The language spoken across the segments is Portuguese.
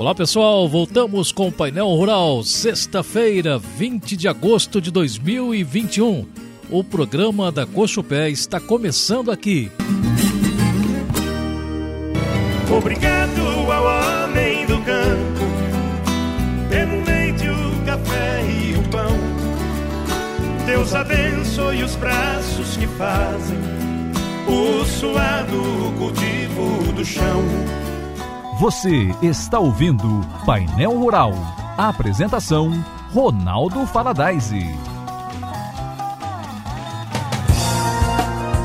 Olá pessoal, voltamos com o Painel Rural, sexta-feira, 20 de agosto de 2021. O programa da Cochupé está começando aqui. Obrigado ao homem do campo, pelo leite, o café e o pão. Deus abençoe os braços que fazem o suado cultivo do chão. Você está ouvindo Painel Rural. Apresentação: Ronaldo Faladaise.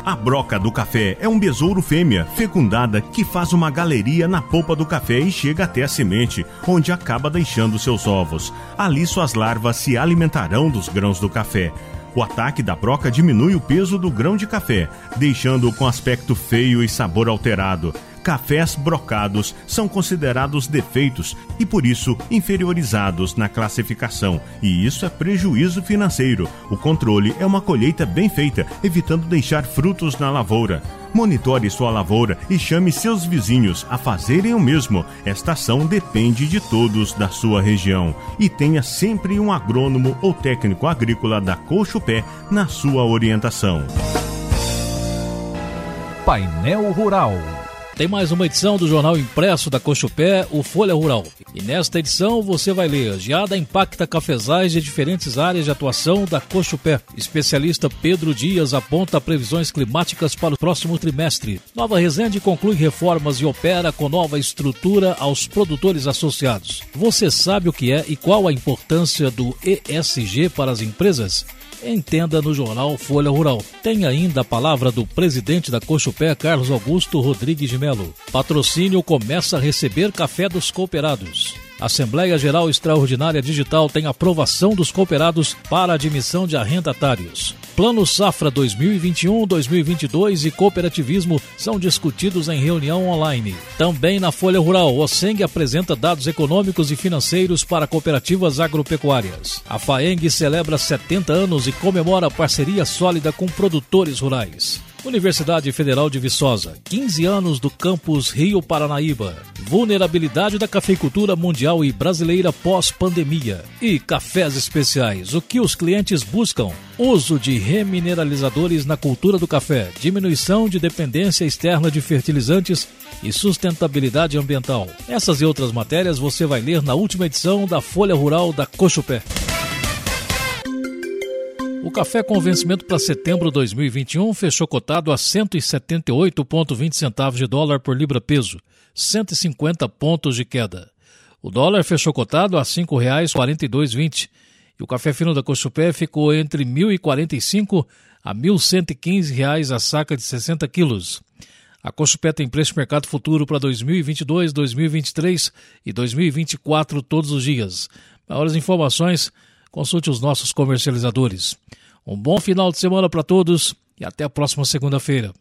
A broca do café é um besouro fêmea fecundada que faz uma galeria na polpa do café e chega até a semente, onde acaba deixando seus ovos. Ali suas larvas se alimentarão dos grãos do café. O ataque da broca diminui o peso do grão de café, deixando-o com aspecto feio e sabor alterado cafés brocados são considerados defeitos e por isso inferiorizados na classificação, e isso é prejuízo financeiro. O controle é uma colheita bem feita, evitando deixar frutos na lavoura. Monitore sua lavoura e chame seus vizinhos a fazerem o mesmo. Esta ação depende de todos da sua região. E tenha sempre um agrônomo ou técnico agrícola da Cochupé na sua orientação. Painel Rural tem mais uma edição do jornal impresso da Cochupé, o Folha Rural. E nesta edição você vai ler Geada impacta cafezais de diferentes áreas de atuação da Cochupé. Especialista Pedro Dias aponta previsões climáticas para o próximo trimestre. Nova Resende conclui reformas e opera com nova estrutura aos produtores associados. Você sabe o que é e qual a importância do ESG para as empresas? Entenda no jornal Folha Rural. Tem ainda a palavra do presidente da Cochupé, Carlos Augusto Rodrigues de Melo. Patrocínio começa a receber café dos cooperados. Assembleia Geral Extraordinária Digital tem aprovação dos cooperados para admissão de arrendatários. Plano Safra 2021, 2022 e cooperativismo são discutidos em reunião online. Também na Folha Rural, o Seng apresenta dados econômicos e financeiros para cooperativas agropecuárias. A FAENG celebra 70 anos e comemora parceria sólida com produtores rurais. Universidade Federal de Viçosa, 15 anos do campus Rio Paranaíba. Vulnerabilidade da cafeicultura mundial e brasileira pós-pandemia. E cafés especiais, o que os clientes buscam? Uso de remineralizadores na cultura do café, diminuição de dependência externa de fertilizantes e sustentabilidade ambiental. Essas e outras matérias você vai ler na última edição da Folha Rural da Cochupé. O café com vencimento para setembro de 2021 fechou cotado a 178,20 centavos de dólar por libra peso, 150 pontos de queda. O dólar fechou cotado a R$ 5,4220 e o café fino da Cochupé ficou entre R$ 1.045 a R$ 1.115 a saca de 60 quilos. A Cochupé tem preço de mercado futuro para 2022, 2023 e 2024 todos os dias. Maiores informações Consulte os nossos comercializadores. Um bom final de semana para todos e até a próxima segunda-feira.